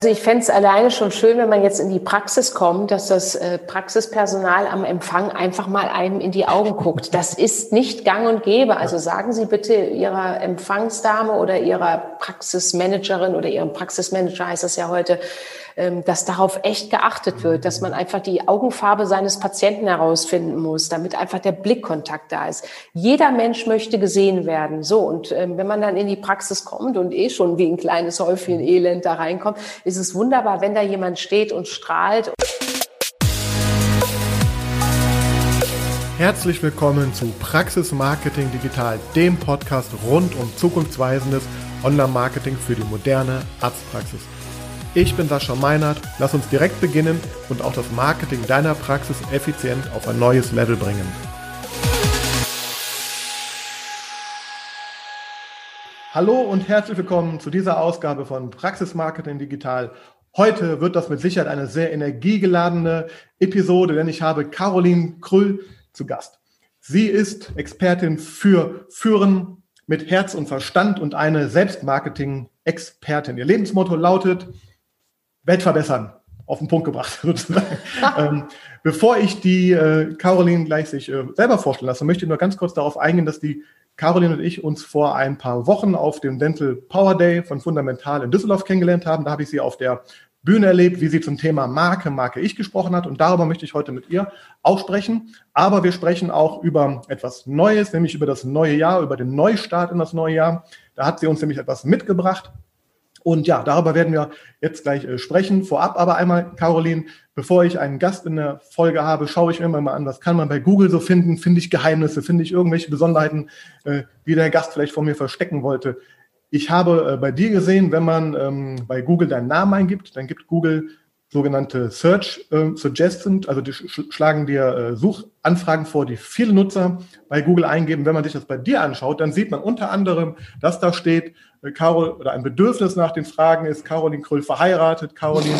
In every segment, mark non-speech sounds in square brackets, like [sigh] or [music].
Also ich fände es alleine schon schön, wenn man jetzt in die Praxis kommt, dass das äh, Praxispersonal am Empfang einfach mal einem in die Augen guckt. Das ist nicht gang und gäbe. Also sagen Sie bitte Ihrer Empfangsdame oder Ihrer Praxismanagerin oder Ihrem Praxismanager heißt das ja heute, dass darauf echt geachtet wird, dass man einfach die Augenfarbe seines Patienten herausfinden muss, damit einfach der Blickkontakt da ist. Jeder Mensch möchte gesehen werden. So, und ähm, wenn man dann in die Praxis kommt und eh schon wie ein kleines Häufchen Elend da reinkommt, ist es wunderbar, wenn da jemand steht und strahlt. Herzlich willkommen zu Praxis Marketing Digital, dem Podcast rund um zukunftsweisendes Online-Marketing für die moderne Arztpraxis. Ich bin Sascha Meinert. Lass uns direkt beginnen und auch das Marketing deiner Praxis effizient auf ein neues Level bringen. Hallo und herzlich willkommen zu dieser Ausgabe von Praxis Marketing Digital. Heute wird das mit Sicherheit eine sehr energiegeladene Episode, denn ich habe Caroline Krüll zu Gast. Sie ist Expertin für Führen mit Herz und Verstand und eine Selbstmarketing-Expertin. Ihr Lebensmotto lautet Welt verbessern. Auf den Punkt gebracht, [laughs] sozusagen. ähm, bevor ich die äh, Caroline gleich sich äh, selber vorstellen lasse, möchte ich nur ganz kurz darauf eingehen, dass die Caroline und ich uns vor ein paar Wochen auf dem Dental Power Day von Fundamental in Düsseldorf kennengelernt haben. Da habe ich sie auf der Bühne erlebt, wie sie zum Thema Marke, Marke ich gesprochen hat. Und darüber möchte ich heute mit ihr auch sprechen. Aber wir sprechen auch über etwas Neues, nämlich über das neue Jahr, über den Neustart in das neue Jahr. Da hat sie uns nämlich etwas mitgebracht. Und ja, darüber werden wir jetzt gleich äh, sprechen. Vorab aber einmal, Caroline, bevor ich einen Gast in der Folge habe, schaue ich mir immer mal an, was kann man bei Google so finden? Finde ich Geheimnisse? Finde ich irgendwelche Besonderheiten, äh, die der Gast vielleicht von mir verstecken wollte? Ich habe äh, bei dir gesehen, wenn man ähm, bei Google deinen Namen eingibt, dann gibt Google sogenannte Search äh, Suggestions, also die sch schlagen dir äh, Suchanfragen vor, die viele Nutzer bei Google eingeben. Wenn man sich das bei dir anschaut, dann sieht man unter anderem, dass da steht, äh, Carol oder ein Bedürfnis nach den Fragen ist Caroline Krüll verheiratet, Caroline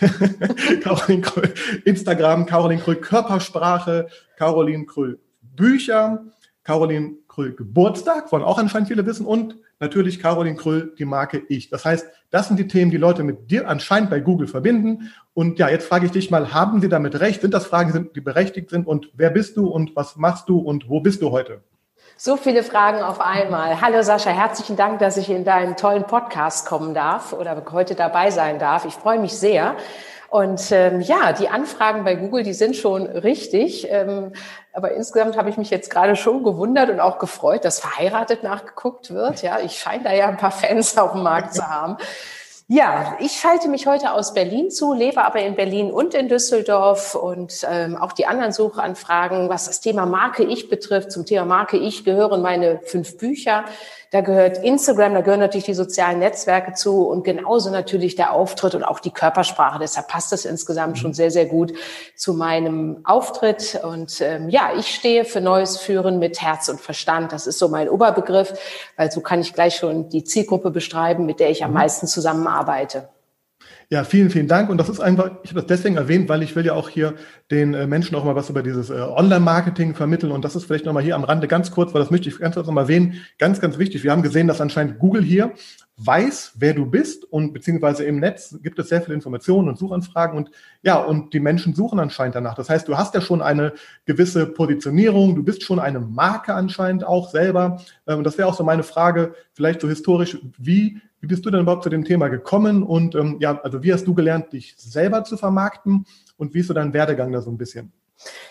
[laughs] Caroline Krüll Instagram, Caroline Krüll Körpersprache, Caroline Krüll Bücher, Caroline Krüll Geburtstag, wollen auch anscheinend viele wissen und natürlich Caroline Krüll, die Marke Ich. Das heißt, das sind die Themen, die Leute mit dir anscheinend bei Google verbinden. Und ja, jetzt frage ich dich mal, haben sie damit recht? Sind das Fragen, die berechtigt sind? Und wer bist du und was machst du und wo bist du heute? So viele Fragen auf einmal. Hallo Sascha, herzlichen Dank, dass ich in deinen tollen Podcast kommen darf oder heute dabei sein darf. Ich freue mich sehr. Und ähm, ja, die Anfragen bei Google, die sind schon richtig. Ähm, aber insgesamt habe ich mich jetzt gerade schon gewundert und auch gefreut, dass verheiratet nachgeguckt wird. Ja, ich scheine da ja ein paar Fans auf dem Markt zu haben. Ja, ich schalte mich heute aus Berlin zu, lebe aber in Berlin und in Düsseldorf und ähm, auch die anderen Suchanfragen, was das Thema Marke Ich betrifft. Zum Thema Marke Ich gehören meine fünf Bücher. Da gehört Instagram, da gehören natürlich die sozialen Netzwerke zu und genauso natürlich der Auftritt und auch die Körpersprache. Deshalb passt das insgesamt schon sehr, sehr gut zu meinem Auftritt. Und ähm, ja, ich stehe für neues Führen mit Herz und Verstand. Das ist so mein Oberbegriff, weil so kann ich gleich schon die Zielgruppe beschreiben, mit der ich am mhm. meisten zusammenarbeite. Ja, vielen, vielen Dank. Und das ist einfach, ich habe das deswegen erwähnt, weil ich will ja auch hier den äh, Menschen auch mal was über dieses äh, Online-Marketing vermitteln. Und das ist vielleicht nochmal hier am Rande ganz kurz, weil das möchte ich ganz kurz nochmal erwähnen. Ganz, ganz wichtig. Wir haben gesehen, dass anscheinend Google hier weiß, wer du bist und beziehungsweise im Netz gibt es sehr viele Informationen und Suchanfragen und ja, und die Menschen suchen anscheinend danach. Das heißt, du hast ja schon eine gewisse Positionierung, du bist schon eine Marke anscheinend auch selber. Und ähm, das wäre auch so meine Frage, vielleicht so historisch, wie wie bist du denn überhaupt zu dem Thema gekommen? Und ähm, ja, also wie hast du gelernt, dich selber zu vermarkten? Und wie ist so dein Werdegang da so ein bisschen?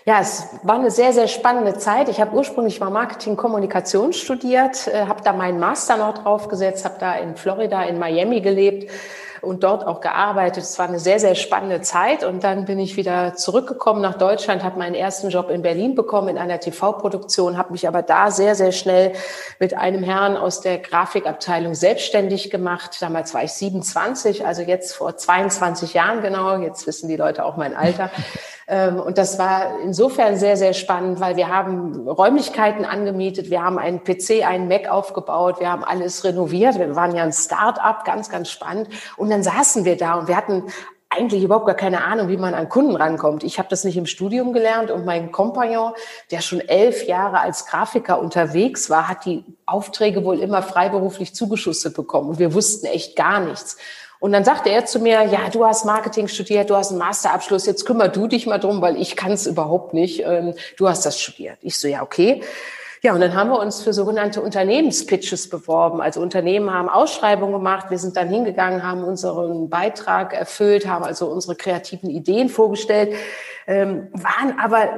Ja, es war eine sehr, sehr spannende Zeit. Ich habe ursprünglich mal Marketing Kommunikation studiert, äh, habe da meinen Master noch draufgesetzt, habe da in Florida, in Miami gelebt und dort auch gearbeitet. Es war eine sehr, sehr spannende Zeit. Und dann bin ich wieder zurückgekommen nach Deutschland, habe meinen ersten Job in Berlin bekommen in einer TV-Produktion, habe mich aber da sehr, sehr schnell mit einem Herrn aus der Grafikabteilung selbstständig gemacht. Damals war ich 27, also jetzt vor 22 Jahren genau. Jetzt wissen die Leute auch mein Alter. Ähm, und das war insofern sehr, sehr spannend, weil wir haben Räumlichkeiten angemietet, wir haben einen PC, einen Mac aufgebaut, wir haben alles renoviert. Wir waren ja ein Start-up, ganz, ganz spannend. Und dann saßen wir da und wir hatten eigentlich überhaupt gar keine Ahnung, wie man an Kunden rankommt. Ich habe das nicht im Studium gelernt und mein Kompagnon, der schon elf Jahre als Grafiker unterwegs war, hat die Aufträge wohl immer freiberuflich zugeschustet bekommen und wir wussten echt gar nichts. Und dann sagte er zu mir, ja, du hast Marketing studiert, du hast einen Masterabschluss, jetzt kümmer du dich mal drum, weil ich kann es überhaupt nicht. Ähm, du hast das studiert. Ich so, ja, okay. Ja, und dann haben wir uns für sogenannte Unternehmenspitches beworben. Also Unternehmen haben Ausschreibungen gemacht. Wir sind dann hingegangen, haben unseren Beitrag erfüllt, haben also unsere kreativen Ideen vorgestellt, ähm, waren aber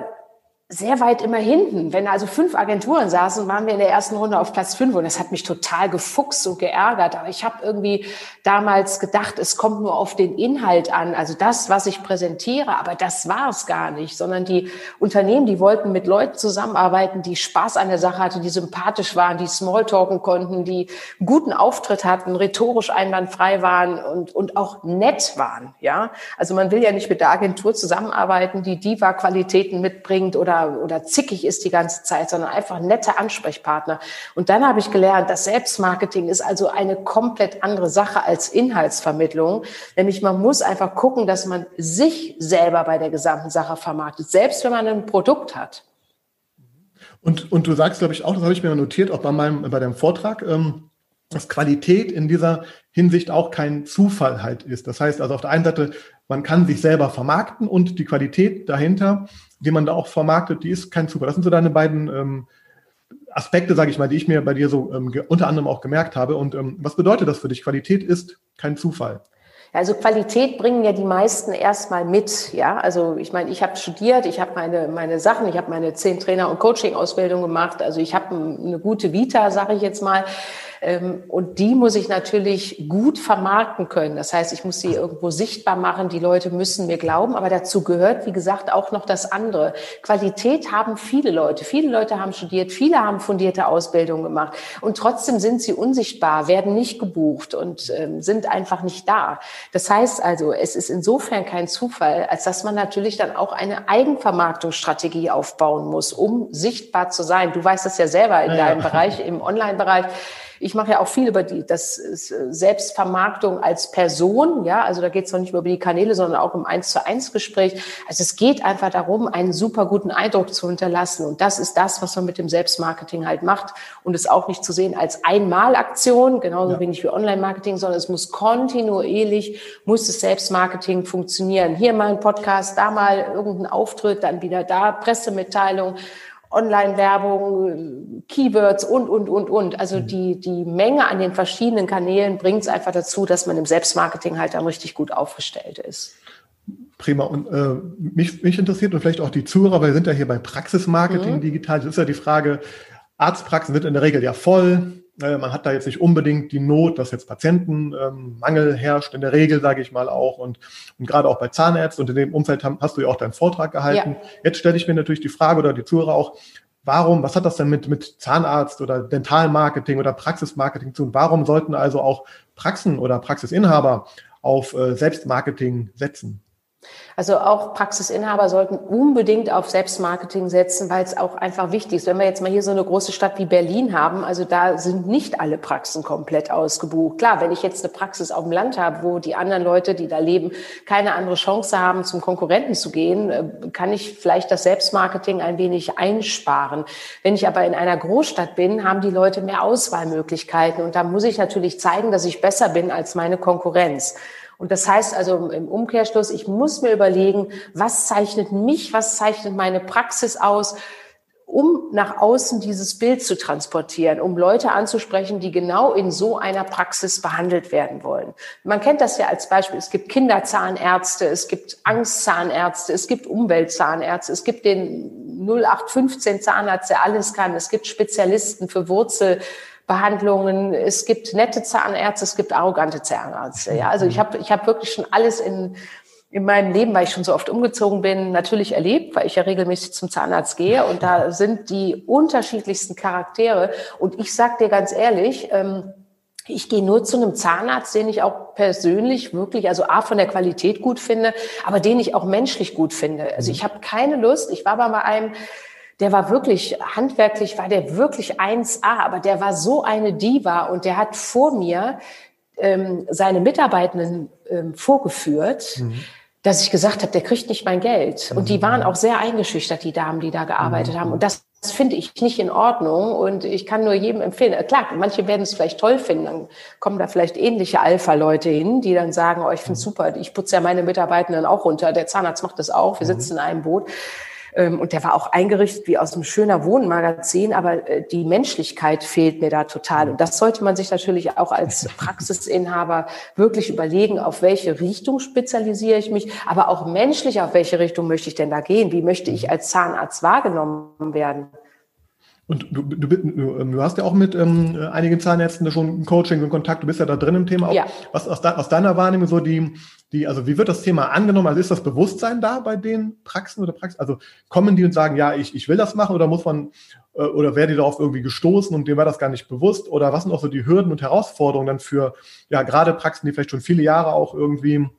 sehr weit immer hinten. Wenn also fünf Agenturen saßen, waren wir in der ersten Runde auf Platz fünf und das hat mich total gefuchst und geärgert. Aber ich habe irgendwie damals gedacht, es kommt nur auf den Inhalt an, also das, was ich präsentiere. Aber das war es gar nicht, sondern die Unternehmen, die wollten mit Leuten zusammenarbeiten, die Spaß an der Sache hatten, die sympathisch waren, die Smalltalken konnten, die guten Auftritt hatten, rhetorisch einwandfrei waren und, und auch nett waren. Ja, also man will ja nicht mit der Agentur zusammenarbeiten, die Diva-Qualitäten mitbringt oder oder, zickig ist die ganze Zeit, sondern einfach nette Ansprechpartner. Und dann habe ich gelernt, dass Selbstmarketing ist also eine komplett andere Sache als Inhaltsvermittlung. Nämlich man muss einfach gucken, dass man sich selber bei der gesamten Sache vermarktet, selbst wenn man ein Produkt hat. Und, und du sagst, glaube ich, auch, das habe ich mir notiert, auch bei meinem, bei deinem Vortrag, ähm, dass Qualität in dieser Hinsicht auch kein Zufall halt ist. Das heißt also auf der einen Seite, man kann sich selber vermarkten und die Qualität dahinter die man da auch vermarktet, die ist kein Zufall. Das sind so deine beiden ähm, Aspekte, sage ich mal, die ich mir bei dir so ähm, unter anderem auch gemerkt habe. Und ähm, was bedeutet das für dich? Qualität ist kein Zufall. Also Qualität bringen ja die meisten erstmal mit, ja. Also ich meine, ich habe studiert, ich habe meine meine Sachen, ich habe meine zehn Trainer- und Coaching-Ausbildung gemacht. Also ich habe eine gute Vita, sage ich jetzt mal. Ähm, und die muss ich natürlich gut vermarkten können. Das heißt, ich muss sie irgendwo sichtbar machen. Die Leute müssen mir glauben. Aber dazu gehört, wie gesagt, auch noch das andere. Qualität haben viele Leute. Viele Leute haben studiert. Viele haben fundierte Ausbildung gemacht. Und trotzdem sind sie unsichtbar, werden nicht gebucht und ähm, sind einfach nicht da. Das heißt also, es ist insofern kein Zufall, als dass man natürlich dann auch eine Eigenvermarktungsstrategie aufbauen muss, um sichtbar zu sein. Du weißt das ja selber in ja, deinem ja. Bereich, im Online-Bereich. Ich mache ja auch viel über die das äh, Selbstvermarktung als Person, ja, also da geht es noch nicht über die Kanäle, sondern auch im eins zu eins Gespräch. Also es geht einfach darum, einen super guten Eindruck zu hinterlassen und das ist das, was man mit dem Selbstmarketing halt macht und es auch nicht zu sehen als Einmalaktion, genauso ja. wenig wie Online-Marketing, sondern es muss kontinuierlich muss das Selbstmarketing funktionieren. Hier mal ein Podcast, da mal irgendein Auftritt, dann wieder da Pressemitteilung Online-Werbung, Keywords und, und, und, und. Also mhm. die, die Menge an den verschiedenen Kanälen bringt es einfach dazu, dass man im Selbstmarketing halt dann richtig gut aufgestellt ist. Prima. Und äh, mich, mich interessiert und vielleicht auch die Zuhörer, weil wir sind ja hier bei Praxismarketing mhm. digital. Das ist ja die Frage, Arztpraxen sind in der Regel ja voll. Äh, man hat da jetzt nicht unbedingt die Not, dass jetzt Patientenmangel ähm, herrscht, in der Regel, sage ich mal auch. Und, und gerade auch bei Zahnärzten und in dem Umfeld hast du ja auch deinen Vortrag gehalten. Ja. Jetzt stelle ich mir natürlich die Frage oder die Zuhörer auch, warum, was hat das denn mit, mit Zahnarzt oder Dentalmarketing oder Praxismarketing zu tun? Warum sollten also auch Praxen oder Praxisinhaber auf äh, Selbstmarketing setzen? Also auch Praxisinhaber sollten unbedingt auf Selbstmarketing setzen, weil es auch einfach wichtig ist. Wenn wir jetzt mal hier so eine große Stadt wie Berlin haben, also da sind nicht alle Praxen komplett ausgebucht. Klar, wenn ich jetzt eine Praxis auf dem Land habe, wo die anderen Leute, die da leben, keine andere Chance haben, zum Konkurrenten zu gehen, äh, kann ich vielleicht das Selbstmarketing ein wenig einsparen. Wenn ich aber in einer Großstadt bin, haben die Leute mehr Auswahlmöglichkeiten und da muss ich natürlich zeigen, dass ich besser bin als meine Konkurrenz. Und das heißt also im Umkehrschluss, ich muss mir überlegen, was zeichnet mich, was zeichnet meine Praxis aus, um nach außen dieses Bild zu transportieren, um Leute anzusprechen, die genau in so einer Praxis behandelt werden wollen. Man kennt das ja als Beispiel. Es gibt Kinderzahnärzte, es gibt Angstzahnärzte, es gibt Umweltzahnärzte, es gibt den 0815 Zahnarzt, der alles kann. Es gibt Spezialisten für Wurzel, Behandlungen. Es gibt nette Zahnärzte, es gibt arrogante Zahnärzte. Ja, also ich habe ich hab wirklich schon alles in in meinem Leben, weil ich schon so oft umgezogen bin, natürlich erlebt, weil ich ja regelmäßig zum Zahnarzt gehe und da sind die unterschiedlichsten Charaktere. Und ich sag dir ganz ehrlich, ähm, ich gehe nur zu einem Zahnarzt, den ich auch persönlich wirklich, also A von der Qualität gut finde, aber den ich auch menschlich gut finde. Also ich habe keine Lust. Ich war bei einem der war wirklich, handwerklich war der wirklich 1A, aber der war so eine Diva und der hat vor mir ähm, seine Mitarbeitenden ähm, vorgeführt. Mhm dass ich gesagt habe, der kriegt nicht mein Geld. Und die mhm. waren auch sehr eingeschüchtert, die Damen, die da gearbeitet mhm. haben. Und das das finde ich nicht in Ordnung und ich kann nur jedem empfehlen. Äh, klar, manche werden es vielleicht toll finden, dann kommen da vielleicht ähnliche Alpha-Leute hin, die dann sagen, oh, ich finde es super, ich putze ja meine Mitarbeitenden auch runter, der Zahnarzt macht das auch, wir mhm. sitzen in einem Boot. Ähm, und der war auch eingerichtet wie aus einem schöner Wohnmagazin, aber äh, die Menschlichkeit fehlt mir da total. Und das sollte man sich natürlich auch als [laughs] Praxisinhaber wirklich überlegen, auf welche Richtung spezialisiere ich mich, aber auch menschlich, auf welche Richtung möchte ich denn da gehen? Wie möchte ich als Zahnarzt wahrgenommen werden? Und du, du, du, hast ja auch mit ähm, einigen Zahnärzten schon ein Coaching und Kontakt, du bist ja da drin im Thema auch. Ja. Was aus, de, aus deiner Wahrnehmung so die, die, also wie wird das Thema angenommen? Also ist das Bewusstsein da bei den Praxen oder Praxen? Also kommen die und sagen, ja, ich, ich will das machen oder muss man, äh, oder werden die darauf irgendwie gestoßen und dem war das gar nicht bewusst? Oder was sind auch so die Hürden und Herausforderungen dann für, ja, gerade Praxen, die vielleicht schon viele Jahre auch irgendwie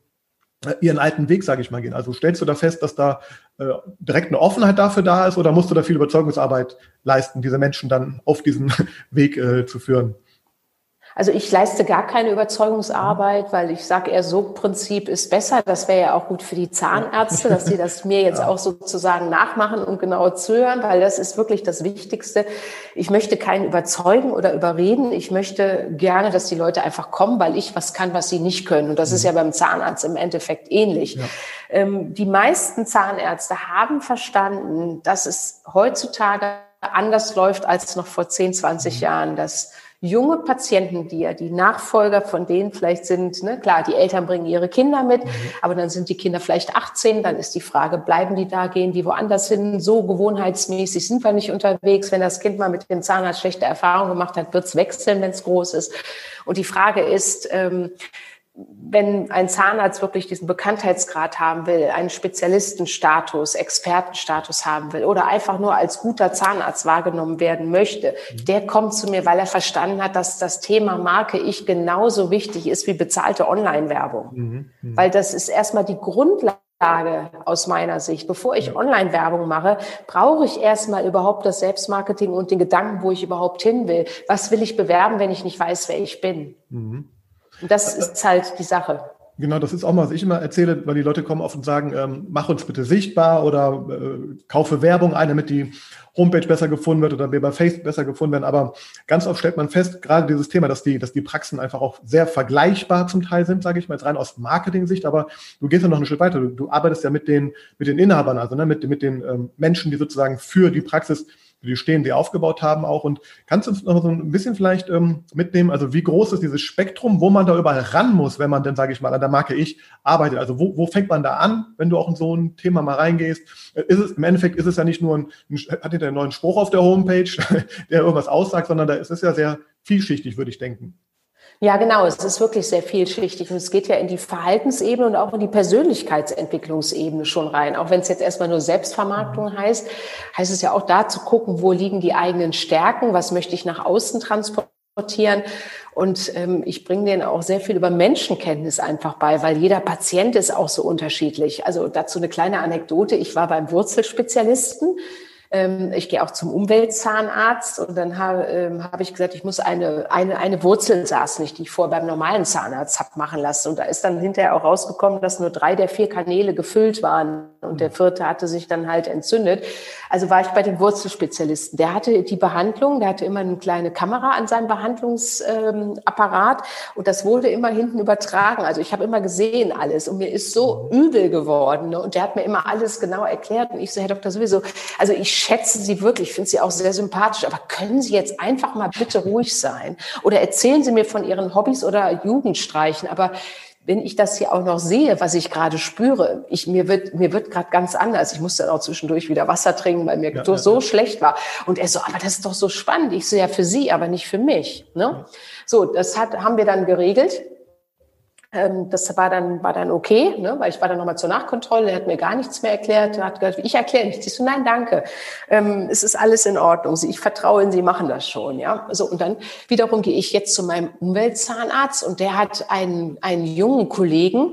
äh, ihren alten Weg, sage ich mal, gehen. Also stellst du da fest, dass da äh, direkt eine Offenheit dafür da ist oder musst du da viel Überzeugungsarbeit leisten, diese Menschen dann auf diesen [laughs] Weg äh, zu führen? Also ich leiste gar keine Überzeugungsarbeit, weil ich sage eher, so Prinzip ist besser. Das wäre ja auch gut für die Zahnärzte, dass sie das mir jetzt auch sozusagen nachmachen und genau zuhören, weil das ist wirklich das Wichtigste. Ich möchte keinen überzeugen oder überreden. Ich möchte gerne, dass die Leute einfach kommen, weil ich was kann, was sie nicht können. Und das mhm. ist ja beim Zahnarzt im Endeffekt ähnlich. Ja. Ähm, die meisten Zahnärzte haben verstanden, dass es heutzutage anders läuft als noch vor 10, 20 mhm. Jahren, dass junge Patienten, die ja die Nachfolger von denen vielleicht sind, ne, klar, die Eltern bringen ihre Kinder mit, mhm. aber dann sind die Kinder vielleicht 18, dann ist die Frage, bleiben die da, gehen die woanders hin? So gewohnheitsmäßig sind wir nicht unterwegs. Wenn das Kind mal mit dem Zahnarzt schlechte Erfahrungen gemacht hat, wird es wechseln, wenn es groß ist. Und die Frage ist, ähm, wenn ein Zahnarzt wirklich diesen Bekanntheitsgrad haben will, einen Spezialistenstatus, Expertenstatus haben will oder einfach nur als guter Zahnarzt wahrgenommen werden möchte, mhm. der kommt zu mir, weil er verstanden hat, dass das Thema Marke ich genauso wichtig ist wie bezahlte Online-Werbung. Mhm. Mhm. Weil das ist erstmal die Grundlage aus meiner Sicht. Bevor ich Online-Werbung mache, brauche ich erstmal überhaupt das Selbstmarketing und den Gedanken, wo ich überhaupt hin will. Was will ich bewerben, wenn ich nicht weiß, wer ich bin? Mhm. Und das ist halt die Sache. Genau, das ist auch mal, was ich immer erzähle, weil die Leute kommen oft und sagen, ähm, mach uns bitte sichtbar oder äh, kaufe Werbung ein, damit die Homepage besser gefunden wird oder wir bei Facebook besser gefunden werden. Aber ganz oft stellt man fest, gerade dieses Thema, dass die, dass die Praxen einfach auch sehr vergleichbar zum Teil sind, sage ich mal, jetzt rein aus Marketing-Sicht. Aber du gehst ja noch einen Schritt weiter. Du, du arbeitest ja mit den, mit den Inhabern, also ne, mit, mit den ähm, Menschen, die sozusagen für die Praxis die Stehen, die aufgebaut haben auch. Und kannst du uns noch so ein bisschen vielleicht ähm, mitnehmen, also wie groß ist dieses Spektrum, wo man da überall ran muss, wenn man dann, sage ich mal, an der Marke Ich arbeitet? Also wo, wo fängt man da an, wenn du auch in so ein Thema mal reingehst? Ist es, Im Endeffekt ist es ja nicht nur ein, ein hat ihr einen neuen Spruch auf der Homepage, [laughs] der irgendwas aussagt, sondern da ist es ja sehr vielschichtig, würde ich denken. Ja, genau. Es ist wirklich sehr vielschichtig und es geht ja in die Verhaltensebene und auch in die Persönlichkeitsentwicklungsebene schon rein. Auch wenn es jetzt erstmal nur Selbstvermarktung heißt, heißt es ja auch da zu gucken, wo liegen die eigenen Stärken, was möchte ich nach außen transportieren. Und ähm, ich bringe denen auch sehr viel über Menschenkenntnis einfach bei, weil jeder Patient ist auch so unterschiedlich. Also dazu eine kleine Anekdote. Ich war beim Wurzelspezialisten ähm, ich gehe auch zum Umweltzahnarzt und dann habe ähm, hab ich gesagt, ich muss eine, eine, eine Wurzel saß nicht, die ich vorher beim normalen Zahnarzt habe machen lassen. Und da ist dann hinterher auch rausgekommen, dass nur drei der vier Kanäle gefüllt waren und der vierte hatte sich dann halt entzündet. Also war ich bei dem Wurzelspezialisten. Der hatte die Behandlung, der hatte immer eine kleine Kamera an seinem Behandlungsapparat ähm, und das wurde immer hinten übertragen. Also ich habe immer gesehen alles und mir ist so übel geworden. Ne? Und der hat mir immer alles genau erklärt und ich so, Herr Doktor, sowieso, also ich schätze Sie wirklich, finde Sie auch sehr sympathisch, aber können Sie jetzt einfach mal bitte ruhig sein? Oder erzählen Sie mir von Ihren Hobbys oder Jugendstreichen, aber wenn ich das hier auch noch sehe, was ich gerade spüre, ich, mir wird, mir wird gerade ganz anders. Ich musste dann auch zwischendurch wieder Wasser trinken, weil mir ja, so, ja, so schlecht war. Und er so, aber das ist doch so spannend. Ich so, ja, für Sie, aber nicht für mich. Ne? So, das hat, haben wir dann geregelt. Ähm, das war dann, war dann okay, ne? weil ich war dann nochmal zur Nachkontrolle, er hat mir gar nichts mehr erklärt, er hat gesagt, ich erkläre nichts. Ich so, nein, danke, ähm, es ist alles in Ordnung, ich vertraue in Sie, machen das schon. ja. So, und dann wiederum gehe ich jetzt zu meinem Umweltzahnarzt und der hat einen, einen jungen Kollegen,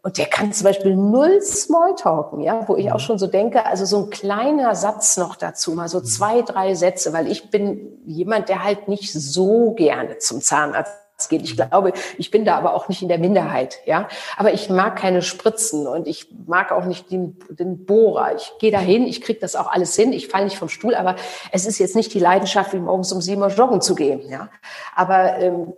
und der kann zum Beispiel null Smalltalken, ja, wo ich auch mhm. schon so denke, also so ein kleiner Satz noch dazu, mal so mhm. zwei, drei Sätze, weil ich bin jemand, der halt nicht so gerne zum Zahnarzt geht. Ich glaube, ich bin da aber auch nicht in der Minderheit, ja. Aber ich mag keine Spritzen und ich mag auch nicht den, den Bohrer. Ich gehe da hin, ich kriege das auch alles hin, ich falle nicht vom Stuhl, aber es ist jetzt nicht die Leidenschaft, wie morgens um sieben Uhr joggen zu gehen, ja. Aber ähm,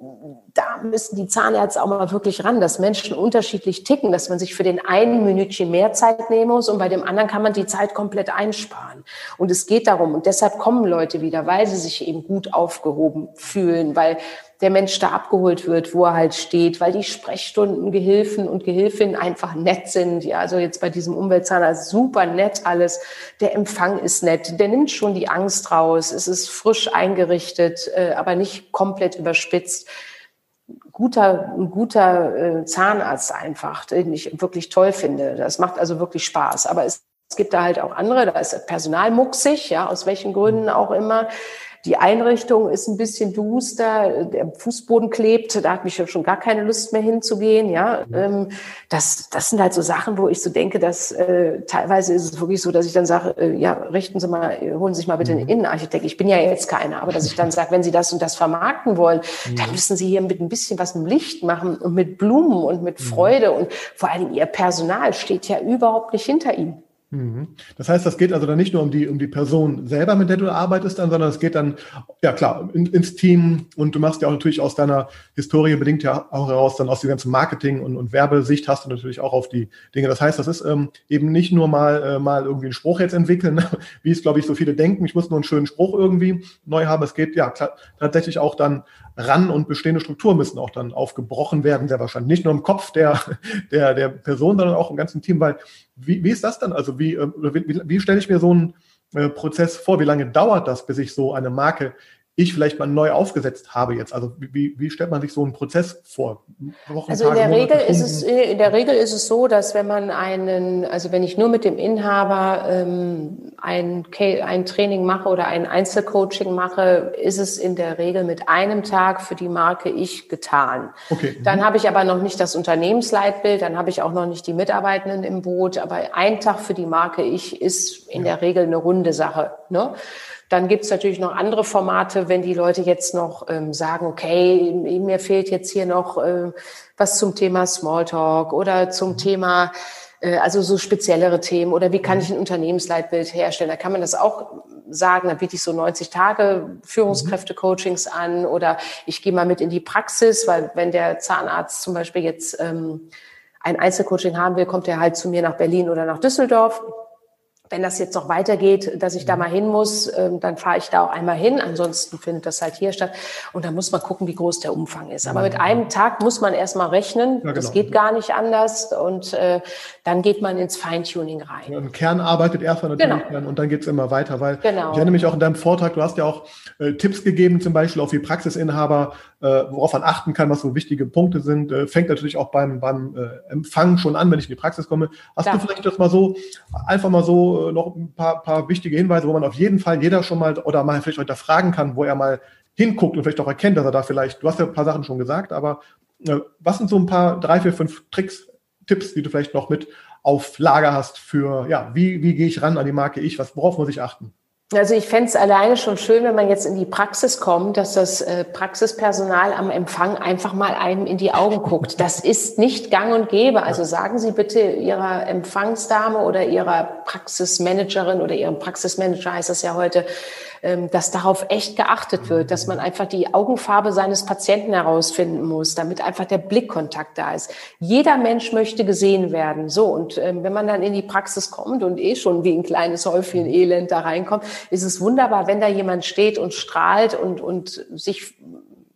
da müssen die Zahnärzte auch mal wirklich ran, dass Menschen unterschiedlich ticken, dass man sich für den einen Minütchen mehr Zeit nehmen muss und bei dem anderen kann man die Zeit komplett einsparen. Und es geht darum, und deshalb kommen Leute wieder, weil sie sich eben gut aufgehoben fühlen, weil der Mensch da abgeholt wird, wo er halt steht, weil die Sprechstunden, Gehilfen und Gehilfinnen einfach nett sind. Ja, also jetzt bei diesem Umweltzahnarzt super nett alles. Der Empfang ist nett, der nimmt schon die Angst raus. Es ist frisch eingerichtet, äh, aber nicht komplett überspitzt. Guter, ein guter äh, Zahnarzt einfach, den ich wirklich toll finde. Das macht also wirklich Spaß. Aber es, es gibt da halt auch andere, da ist Personal mucksig, ja, aus welchen Gründen auch immer. Die Einrichtung ist ein bisschen duster, der Fußboden klebt, da hat mich schon gar keine Lust mehr hinzugehen. Ja, ähm, das, das sind halt so Sachen, wo ich so denke, dass äh, teilweise ist es wirklich so, dass ich dann sage, äh, ja, richten Sie mal, holen Sie sich mal bitte einen mhm. Innenarchitekt. Ich bin ja jetzt keiner, aber dass ich dann sage, wenn Sie das und das vermarkten wollen, mhm. dann müssen Sie hier mit ein bisschen was mit Licht machen und mit Blumen und mit mhm. Freude und vor allem Ihr Personal steht ja überhaupt nicht hinter Ihnen. Mhm. Das heißt, das geht also dann nicht nur um die, um die Person selber, mit der du arbeitest dann, sondern es geht dann, ja klar, in, ins Team und du machst ja auch natürlich aus deiner Historie bedingt ja auch heraus, dann aus der ganzen Marketing- und, und Werbesicht hast du natürlich auch auf die Dinge. Das heißt, das ist ähm, eben nicht nur mal, äh, mal irgendwie einen Spruch jetzt entwickeln, [laughs] wie es, glaube ich, so viele denken, ich muss nur einen schönen Spruch irgendwie neu haben. Es geht ja klar, tatsächlich auch dann ran und bestehende Strukturen müssen auch dann aufgebrochen werden, sehr wahrscheinlich. Nicht nur im Kopf der, [laughs] der, der Person, sondern auch im ganzen Team, weil wie, wie ist das dann? Also wie, äh, wie, wie, stelle ich mir so einen äh, Prozess vor? Wie lange dauert das, bis ich so eine Marke ich vielleicht mal neu aufgesetzt habe jetzt? Also wie, wie stellt man sich so einen Prozess vor? Wochen, also in der Regel ist es in der Regel ist es so, dass wenn man einen, also wenn ich nur mit dem Inhaber ähm, ein, ein Training mache oder ein Einzelcoaching mache, ist es in der Regel mit einem Tag für die Marke ich getan. Okay. Dann mhm. habe ich aber noch nicht das Unternehmensleitbild, dann habe ich auch noch nicht die Mitarbeitenden im Boot, aber ein Tag für die Marke ich ist in ja. der Regel eine runde Sache. Ne? Dann gibt's natürlich noch andere Formate, wenn die Leute jetzt noch ähm, sagen, okay, mir fehlt jetzt hier noch äh, was zum Thema Smalltalk oder zum Thema, äh, also so speziellere Themen oder wie kann ich ein Unternehmensleitbild herstellen. Da kann man das auch sagen, da biete ich so 90 Tage Führungskräfte-Coachings an oder ich gehe mal mit in die Praxis, weil wenn der Zahnarzt zum Beispiel jetzt ähm, ein Einzelcoaching haben will, kommt er halt zu mir nach Berlin oder nach Düsseldorf wenn das jetzt noch weitergeht, dass ich da mhm. mal hin muss, ähm, dann fahre ich da auch einmal hin. Ansonsten findet das halt hier statt. Und dann muss man gucken, wie groß der Umfang ist. Aber mit einem Tag muss man erstmal rechnen. Ja, genau. Das geht gar nicht anders. Und äh, dann geht man ins Feintuning rein. Ja, Kern arbeitet erstmal natürlich genau. und dann geht's immer weiter. Weil genau. ich erinnere mich auch in deinem Vortrag, du hast ja auch äh, Tipps gegeben, zum Beispiel auch wie Praxisinhaber, äh, worauf man achten kann, was so wichtige Punkte sind. Äh, fängt natürlich auch beim, beim äh, Empfang schon an, wenn ich in die Praxis komme. Hast Klar. du vielleicht das mal so, einfach mal so äh, noch ein paar, paar wichtige Hinweise, wo man auf jeden Fall jeder schon mal oder mal vielleicht heute fragen kann, wo er mal hinguckt und vielleicht auch erkennt, dass er da vielleicht, du hast ja ein paar Sachen schon gesagt, aber äh, was sind so ein paar, drei, vier, fünf Tricks, Tipps, die du vielleicht noch mit auf Lager hast für, ja, wie, wie gehe ich ran an die Marke Ich, was, worauf muss ich achten? Also ich fände es alleine schon schön, wenn man jetzt in die Praxis kommt, dass das äh, Praxispersonal am Empfang einfach mal einem in die Augen guckt. Das ist nicht gang und gäbe. Also sagen Sie bitte Ihrer Empfangsdame oder Ihrer Praxismanagerin oder Ihrem Praxismanager heißt das ja heute, dass darauf echt geachtet wird, dass man einfach die Augenfarbe seines Patienten herausfinden muss, damit einfach der Blickkontakt da ist. Jeder Mensch möchte gesehen werden. So, und ähm, wenn man dann in die Praxis kommt und eh schon wie ein kleines Häufchen Elend da reinkommt, ist es wunderbar, wenn da jemand steht und strahlt und, und sich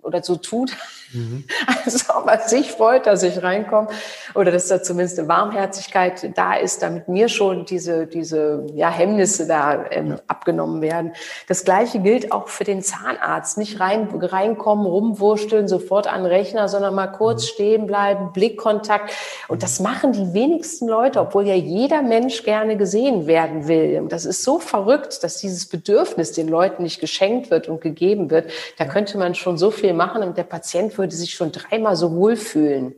oder so tut, mhm. als ob er sich freut, dass ich reinkomme oder dass da zumindest eine Warmherzigkeit da ist, damit mir schon diese, diese ja, Hemmnisse da ähm, ja. abgenommen werden. Das Gleiche gilt auch für den Zahnarzt. Nicht rein, reinkommen, rumwursteln, sofort an den Rechner, sondern mal kurz mhm. stehen bleiben, Blickkontakt. Und das machen die wenigsten Leute, obwohl ja jeder Mensch gerne gesehen werden will. Und das ist so verrückt, dass dieses Bedürfnis den Leuten nicht geschenkt wird und gegeben wird. Da könnte man schon so viel machen und der Patient würde sich schon dreimal so wohlfühlen.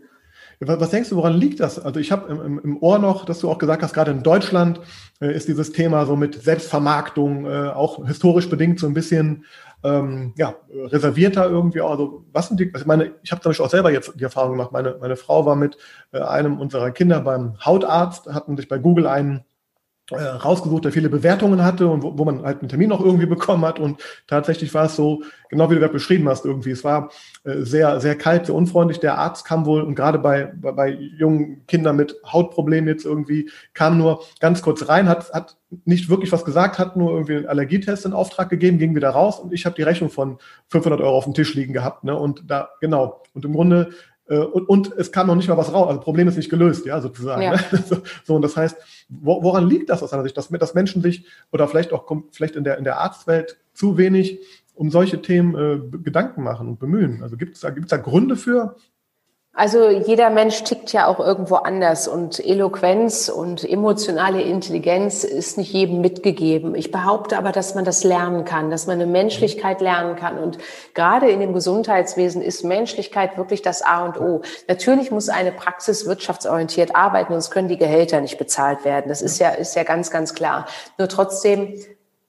Was denkst du, woran liegt das? Also ich habe im, im, Ohr noch, dass du auch gesagt hast, gerade in Deutschland äh, ist dieses Thema so mit Selbstvermarktung äh, auch historisch bedingt so ein bisschen ähm, ja, reservierter irgendwie. Also was sind die, also ich meine, ich habe zum Beispiel auch selber jetzt die Erfahrung gemacht, meine, meine Frau war mit äh, einem unserer Kinder beim Hautarzt, hatten sich bei Google einen äh, rausgesucht, der viele Bewertungen hatte und wo, wo man halt einen Termin noch irgendwie bekommen hat. Und tatsächlich war es so, genau wie du gerade beschrieben hast, irgendwie. Es war äh, sehr, sehr kalt, sehr unfreundlich. Der Arzt kam wohl und gerade bei, bei, bei jungen Kindern mit Hautproblemen jetzt irgendwie, kam nur ganz kurz rein, hat, hat nicht wirklich was gesagt, hat nur irgendwie einen Allergietest in Auftrag gegeben, ging wieder raus und ich habe die Rechnung von 500 Euro auf dem Tisch liegen gehabt. Ne? Und da, genau. Und im Grunde und, und es kam noch nicht mal was raus. Also Problem ist nicht gelöst, ja, sozusagen. Ja. Ne? [laughs] So, und das heißt, woran liegt das aus einer Sicht, dass, dass Menschen sich oder vielleicht auch vielleicht in der, in der Arztwelt zu wenig um solche Themen äh, Gedanken machen und bemühen? Also gibt es da, gibt's da Gründe für? Also jeder Mensch tickt ja auch irgendwo anders und Eloquenz und emotionale Intelligenz ist nicht jedem mitgegeben. Ich behaupte aber, dass man das lernen kann, dass man eine Menschlichkeit lernen kann. Und gerade in dem Gesundheitswesen ist Menschlichkeit wirklich das A und O. Natürlich muss eine Praxis wirtschaftsorientiert arbeiten, sonst können die Gehälter nicht bezahlt werden. Das ist ja, ist ja ganz, ganz klar. Nur trotzdem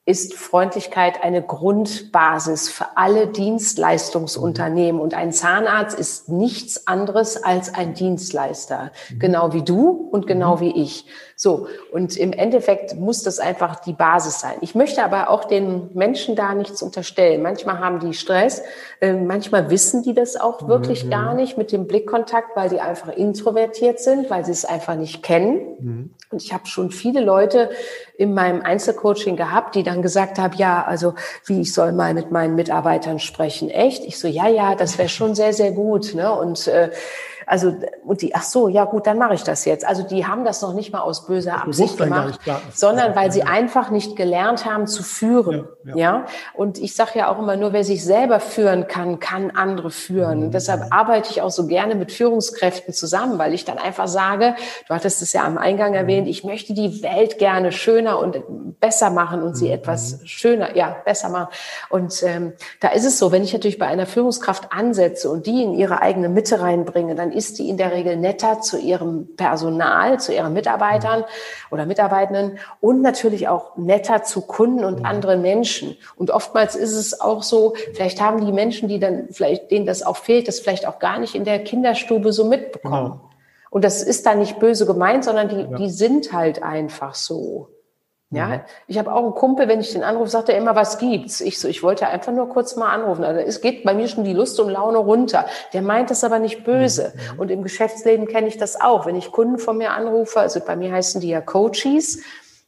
ist Freundlichkeit eine Grundbasis für alle Dienstleistungsunternehmen. Und ein Zahnarzt ist nichts anderes als ein Dienstleister. Mhm. Genau wie du und genau mhm. wie ich. So. Und im Endeffekt muss das einfach die Basis sein. Ich möchte aber auch den Menschen da nichts unterstellen. Manchmal haben die Stress. Äh, manchmal wissen die das auch wirklich mhm. gar nicht mit dem Blickkontakt, weil die einfach introvertiert sind, weil sie es einfach nicht kennen. Mhm. Und ich habe schon viele Leute in meinem Einzelcoaching gehabt, die dann gesagt haben, ja, also wie ich soll mal mit meinen Mitarbeitern sprechen. Echt? Ich so, ja, ja, das wäre schon sehr, sehr gut. Ne? Und äh, also, und die, ach so, ja gut, dann mache ich das jetzt. Also die haben das noch nicht mal aus böser Absicht gemacht, sondern weil sie einfach nicht gelernt haben zu führen. Ja, ja. ja? Und ich sage ja auch immer, nur wer sich selber führen kann, kann andere führen. Und deshalb arbeite ich auch so gerne mit Führungskräften zusammen, weil ich dann einfach sage, du hattest es ja am Eingang mhm. erwähnt, ich möchte die Welt gerne schöner und besser machen und sie mhm. etwas schöner, ja, besser machen. Und ähm, da ist es so, wenn ich natürlich bei einer Führungskraft ansetze und die in ihre eigene Mitte reinbringe, dann ist die in der Regel netter zu ihrem Personal, zu ihren Mitarbeitern oder Mitarbeitenden und natürlich auch netter zu Kunden und anderen Menschen. Und oftmals ist es auch so, vielleicht haben die Menschen, die dann vielleicht, denen das auch fehlt, das vielleicht auch gar nicht in der Kinderstube so mitbekommen. Genau. Und das ist da nicht böse gemeint, sondern die, ja. die sind halt einfach so. Ja, mhm. ich habe auch einen Kumpel, wenn ich den anrufe, sagt er immer, was gibt's? Ich so, ich wollte einfach nur kurz mal anrufen. Also es geht bei mir schon die Lust und Laune runter. Der meint das aber nicht böse. Mhm. mhm. Und im Geschäftsleben kenne ich das auch. Wenn ich Kunden von mir anrufe, also bei mir heißen die ja Coaches,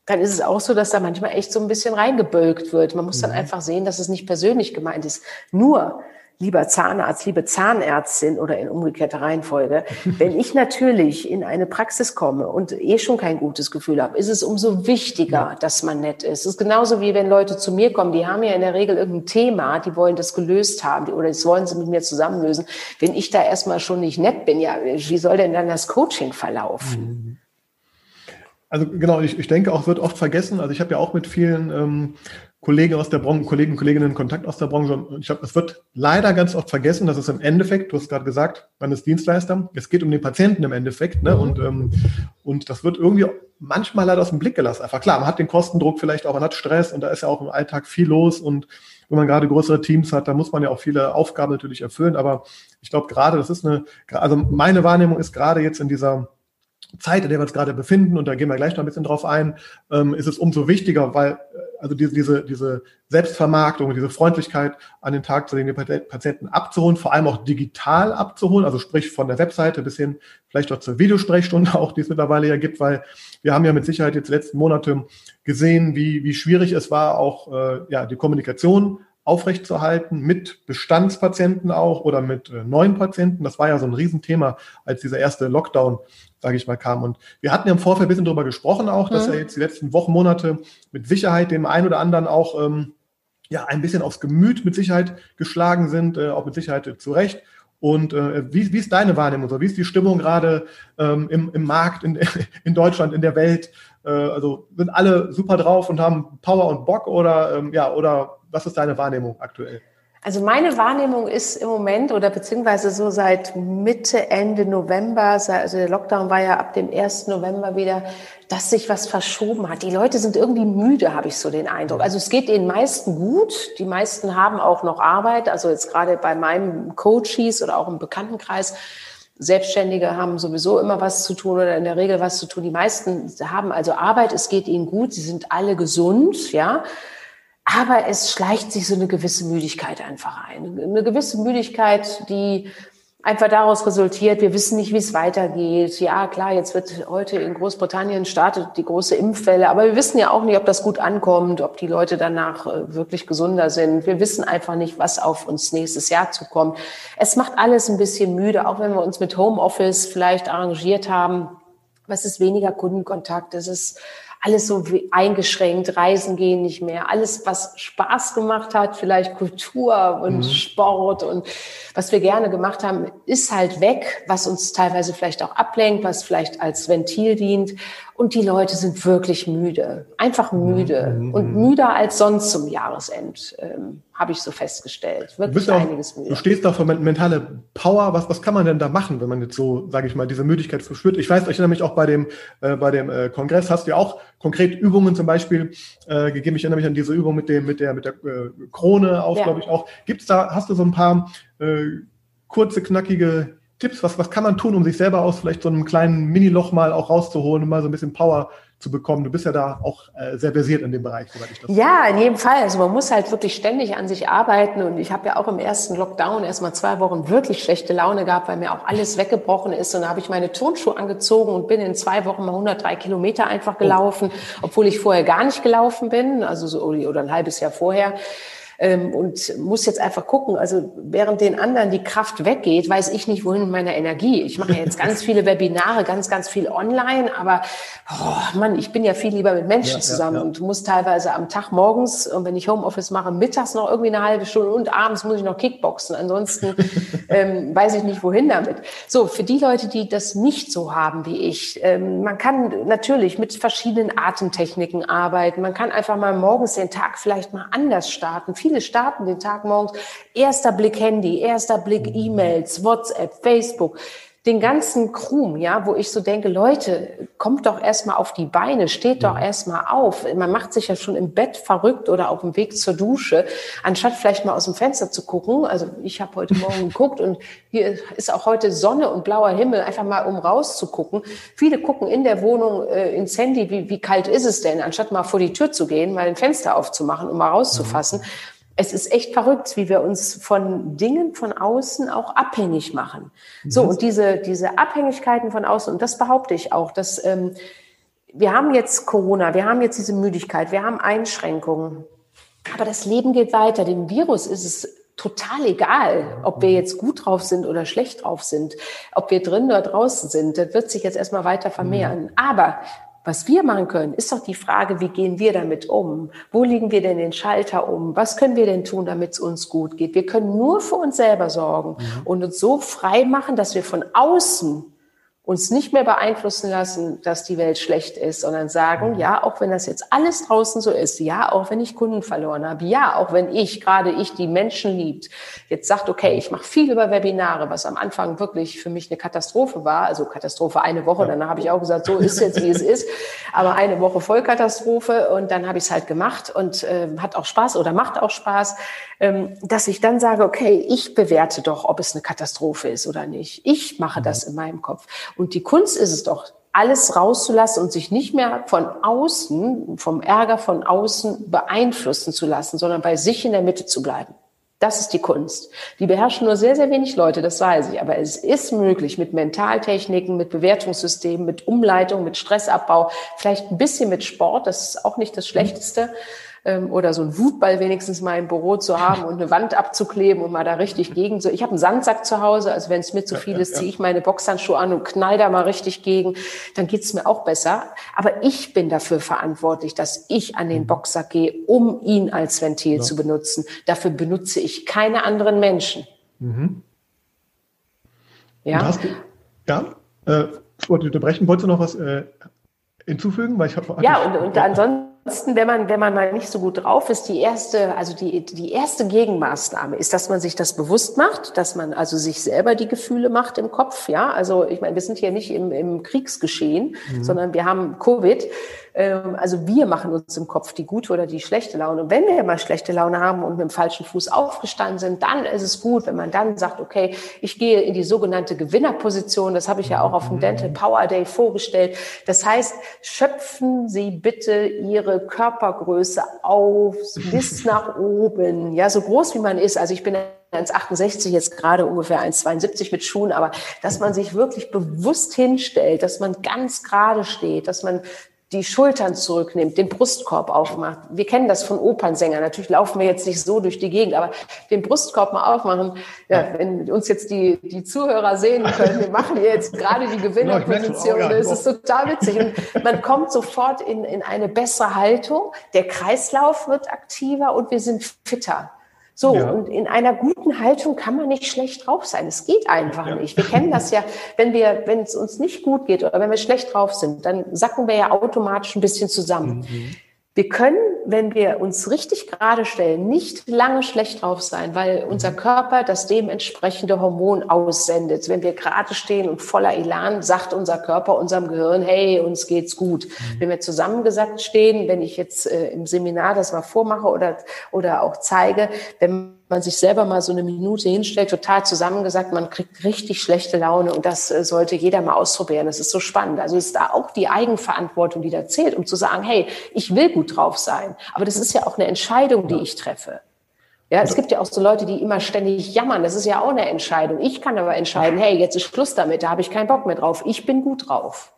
dann ist es auch so, dass da manchmal echt so ein bisschen reingebölkt wird. Man muss dann einfach sehen, dass es nicht persönlich gemeint ist. Nur, lieber Zahnarzt, liebe Zahnärztin oder in umgekehrter Reihenfolge, [laughs] wenn ich natürlich in eine Praxis komme und eh schon kein gutes Gefühl habe, ist es umso wichtiger, dass man nett ist. Es ist genauso wie wenn Leute zu mir kommen, die haben ja in der Regel irgendein Thema, die wollen das gelöst haben oder das wollen sie mit mir zusammenlösen. Wenn ich da erstmal schon nicht nett bin, ja, wie soll denn dann das Coaching verlaufen? Mhm. Also genau, ich, ich denke auch, wird oft vergessen. Also ich habe ja auch mit vielen ähm, Kollegen aus der Branche, Kollegen Kolleginnen in Kontakt aus der Branche. Und ich glaube, es wird leider ganz oft vergessen, dass es im Endeffekt, du hast gerade gesagt, man ist Dienstleister, es geht um den Patienten im Endeffekt. Ne? Und, ähm, und das wird irgendwie manchmal leider aus dem Blick gelassen. Einfach klar, man hat den Kostendruck vielleicht auch, man hat Stress und da ist ja auch im Alltag viel los. Und wenn man gerade größere Teams hat, da muss man ja auch viele Aufgaben natürlich erfüllen. Aber ich glaube gerade, das ist eine, also meine Wahrnehmung ist gerade jetzt in dieser Zeit, in der wir uns gerade befinden, und da gehen wir gleich noch ein bisschen drauf ein, ähm, ist es umso wichtiger, weil äh, also diese, diese, diese Selbstvermarktung, diese Freundlichkeit an den Tag zu die Patienten abzuholen, vor allem auch digital abzuholen, also sprich von der Webseite bis hin vielleicht auch zur Videosprechstunde [laughs] auch, die es mittlerweile ja gibt, weil wir haben ja mit Sicherheit jetzt letzten Monate gesehen, wie, wie schwierig es war, auch äh, ja, die Kommunikation aufrechtzuerhalten mit Bestandspatienten auch oder mit äh, neuen Patienten. Das war ja so ein Riesenthema, als dieser erste Lockdown, sage ich mal, kam. Und wir hatten ja im Vorfeld ein bisschen darüber gesprochen auch, dass mhm. ja jetzt die letzten Wochen, Monate mit Sicherheit dem einen oder anderen auch ähm, ja ein bisschen aufs Gemüt mit Sicherheit geschlagen sind, äh, auch mit Sicherheit äh, zu Recht. Und äh, wie, wie ist deine Wahrnehmung so? Wie ist die Stimmung gerade ähm, im, im Markt, in, [laughs] in Deutschland, in der Welt? Äh, also sind alle super drauf und haben Power und Bock oder ähm, ja, oder was ist deine Wahrnehmung aktuell? Also meine Wahrnehmung ist im Moment oder beziehungsweise so seit Mitte, Ende November, also der Lockdown war ja ab dem 1. November wieder, dass sich was verschoben hat. Die Leute sind irgendwie müde, habe ich so den Eindruck. Also es geht den meisten gut. Die meisten haben auch noch Arbeit. Also jetzt gerade bei meinem Coaches oder auch im Bekanntenkreis. Selbstständige haben sowieso immer was zu tun oder in der Regel was zu tun. Die meisten haben also Arbeit. Es geht ihnen gut. Sie sind alle gesund, ja. Aber es schleicht sich so eine gewisse Müdigkeit einfach ein. Eine gewisse Müdigkeit, die einfach daraus resultiert, wir wissen nicht, wie es weitergeht. Ja, klar, jetzt wird heute in Großbritannien startet die große Impfwelle, aber wir wissen ja auch nicht, ob das gut ankommt, ob die Leute danach äh, wirklich gesunder sind. Wir wissen einfach nicht, was auf uns nächstes Jahr zukommt. Es macht alles ein bisschen müde, auch wenn wir uns mit Homeoffice vielleicht arrangiert haben. Was ist weniger Kundenkontakt? Es ist alles so eingeschränkt, Reisen gehen nicht mehr, alles, was Spaß gemacht hat, vielleicht Kultur und mhm. Sport und was wir gerne gemacht haben, ist halt weg, was uns teilweise vielleicht auch ablenkt, was vielleicht als Ventil dient. Und die Leute sind wirklich müde, einfach müde mhm. und müder als sonst zum Jahresend, ähm, habe ich so festgestellt. Wirklich du einiges müde. Du stehst da für mentale Power. Was, was kann man denn da machen, wenn man jetzt so, sage ich mal, diese Müdigkeit verspürt? Ich weiß, ich erinnere mich auch bei dem, äh, bei dem äh, Kongress hast du ja auch konkret Übungen zum Beispiel äh, gegeben. Ich erinnere mich an diese Übung mit dem, mit der, mit der äh, Krone auch, ja. glaube ich auch. Gibt's da, hast du so ein paar äh, kurze, knackige Tipps? Was, was kann man tun, um sich selber aus vielleicht so einem kleinen Mini-Loch mal auch rauszuholen und mal so ein bisschen Power zu bekommen? Du bist ja da auch äh, sehr versiert in dem Bereich, soweit ich das Ja, in jedem Fall. Also man muss halt wirklich ständig an sich arbeiten und ich habe ja auch im ersten Lockdown erstmal zwei Wochen wirklich schlechte Laune gehabt, weil mir auch alles weggebrochen ist und da habe ich meine Turnschuhe angezogen und bin in zwei Wochen mal 103 Kilometer einfach oh. gelaufen, obwohl ich vorher gar nicht gelaufen bin, also so oder ein halbes Jahr vorher ähm, und muss jetzt einfach gucken. Also während den anderen die Kraft weggeht, weiß ich nicht, wohin mit meiner Energie. Ich mache ja jetzt [laughs] ganz viele Webinare, ganz, ganz viel online, aber oh Mann, ich bin ja viel lieber mit Menschen ja, zusammen ja, ja. und muss teilweise am Tag morgens, und wenn ich Homeoffice mache, mittags noch irgendwie eine halbe Stunde und abends muss ich noch Kickboxen. Ansonsten [laughs] ähm, weiß ich nicht, wohin damit. So, für die Leute, die das nicht so haben wie ich, ähm, man kann natürlich mit verschiedenen Atemtechniken arbeiten. Man kann einfach mal morgens den Tag vielleicht mal anders starten. Viel Viele starten den Tag morgens. Erster Blick Handy, erster Blick E-Mails, WhatsApp, Facebook den ganzen Krum, ja, wo ich so denke, Leute, kommt doch erstmal auf die Beine, steht doch erstmal auf. Man macht sich ja schon im Bett verrückt oder auf dem Weg zur Dusche, anstatt vielleicht mal aus dem Fenster zu gucken. Also ich habe heute Morgen [laughs] geguckt und hier ist auch heute Sonne und blauer Himmel, einfach mal um rauszugucken. Viele gucken in der Wohnung äh, ins Handy, wie, wie kalt ist es denn, anstatt mal vor die Tür zu gehen, mal ein Fenster aufzumachen, um mal rauszufassen. Mhm es ist echt verrückt, wie wir uns von Dingen von außen auch abhängig machen. So, mhm. und diese, diese Abhängigkeiten von außen, und das behaupte ich auch, dass ähm, wir haben jetzt Corona, wir haben jetzt diese Müdigkeit, wir haben Einschränkungen, aber das Leben geht weiter. Dem Virus ist es total egal, ob wir jetzt gut drauf sind oder schlecht drauf sind, ob wir drin oder draußen sind. Das wird sich jetzt erstmal weiter vermehren. Mhm. Aber was wir machen können, ist doch die Frage, wie gehen wir damit um? Wo liegen wir denn den Schalter um? Was können wir denn tun, damit es uns gut geht? Wir können nur für uns selber sorgen mhm. und uns so frei machen, dass wir von außen uns nicht mehr beeinflussen lassen, dass die Welt schlecht ist, sondern sagen, mhm. ja, auch wenn das jetzt alles draußen so ist, ja, auch wenn ich Kunden verloren habe, ja, auch wenn ich, gerade ich, die Menschen liebt, jetzt sagt, okay, ich mache viel über Webinare, was am Anfang wirklich für mich eine Katastrophe war, also Katastrophe eine Woche, ja. dann habe ich auch gesagt, so ist jetzt, wie es ist, aber eine Woche Vollkatastrophe und dann habe ich es halt gemacht und äh, hat auch Spaß oder macht auch Spaß, ähm, dass ich dann sage, okay, ich bewerte doch, ob es eine Katastrophe ist oder nicht. Ich mache das in meinem Kopf. Und die Kunst ist es doch, alles rauszulassen und sich nicht mehr von außen, vom Ärger von außen beeinflussen zu lassen, sondern bei sich in der Mitte zu bleiben. Das ist die Kunst. Die beherrschen nur sehr, sehr wenig Leute, das weiß ich. Aber es ist möglich mit Mentaltechniken, mit Bewertungssystemen, mit Umleitung, mit Stressabbau, vielleicht ein bisschen mit Sport, das ist auch nicht das Schlechteste ähm, oder so ein Wutball wenigstens mal im Büro zu haben und eine Wand abzukleben und mal da richtig gegen so. Ich habe einen Sandsack zu Hause, also wenn es mir zu viel ist, ziehe ich meine Boxhandschuhe an und knall da mal richtig gegen, dann geht's mir auch besser. Aber ich bin dafür verantwortlich, dass ich an den mhm. Boxsack gehe, um ihn als Ventil ja. zu benutzen. Dafür benutze ich keine anderen Menschen. Mhm. Ja. Ja, äh, ich wollte unterbrechen. Wolltest du noch was äh, hinzufügen? Weil ich hab, ja, und, und ansonsten wenn man, wenn man mal nicht so gut drauf ist, die erste, also die, die erste Gegenmaßnahme ist, dass man sich das bewusst macht, dass man also sich selber die Gefühle macht im Kopf, ja. Also, ich meine, wir sind hier nicht im, im Kriegsgeschehen, mhm. sondern wir haben Covid. Ähm, also wir machen uns im Kopf die gute oder die schlechte Laune. Und wenn wir mal schlechte Laune haben und mit dem falschen Fuß aufgestanden sind, dann ist es gut, wenn man dann sagt, okay, ich gehe in die sogenannte Gewinnerposition. Das habe ich ja auch auf dem mhm. Dental Power Day vorgestellt. Das heißt, schöpfen Sie bitte Ihre Körpergröße auf [laughs] bis nach oben. Ja, so groß wie man ist. Also ich bin 1,68 jetzt gerade ungefähr 1,72 mit Schuhen, aber dass man sich wirklich bewusst hinstellt, dass man ganz gerade steht, dass man die Schultern zurücknimmt, den Brustkorb aufmacht. Wir kennen das von Opernsängern. Natürlich laufen wir jetzt nicht so durch die Gegend, aber den Brustkorb mal aufmachen. Ja, wenn uns jetzt die, die Zuhörer sehen können, wir machen hier jetzt gerade die Gewinnerposition. Das ist total witzig. Und man kommt sofort in, in eine bessere Haltung. Der Kreislauf wird aktiver und wir sind fitter. So, ja. und in einer guten Haltung kann man nicht schlecht drauf sein. Es geht einfach ja. nicht. Wir kennen das ja, wenn wir, wenn es uns nicht gut geht oder wenn wir schlecht drauf sind, dann sacken wir ja automatisch ein bisschen zusammen. Mhm. Wir können, wenn wir uns richtig gerade stellen, nicht lange schlecht drauf sein, weil unser Körper das dementsprechende Hormon aussendet. Wenn wir gerade stehen und voller Elan, sagt unser Körper unserem Gehirn, hey, uns geht's gut. Mhm. Wenn wir zusammengesagt stehen, wenn ich jetzt äh, im Seminar das mal vormache oder, oder auch zeige, wenn man sich selber mal so eine Minute hinstellt, total zusammengesagt, man kriegt richtig schlechte Laune und das äh, sollte jeder mal ausprobieren. Das ist so spannend. Also ist da auch die Eigenverantwortung, die da zählt, um zu sagen, hey, ich will gut drauf sein. Aber das ist ja auch eine Entscheidung, die ich treffe. Ja, es gibt ja auch so Leute, die immer ständig jammern. Das ist ja auch eine Entscheidung. Ich kann aber entscheiden, hey, jetzt ist Schluss damit, da habe ich keinen Bock mehr drauf. Ich bin gut drauf.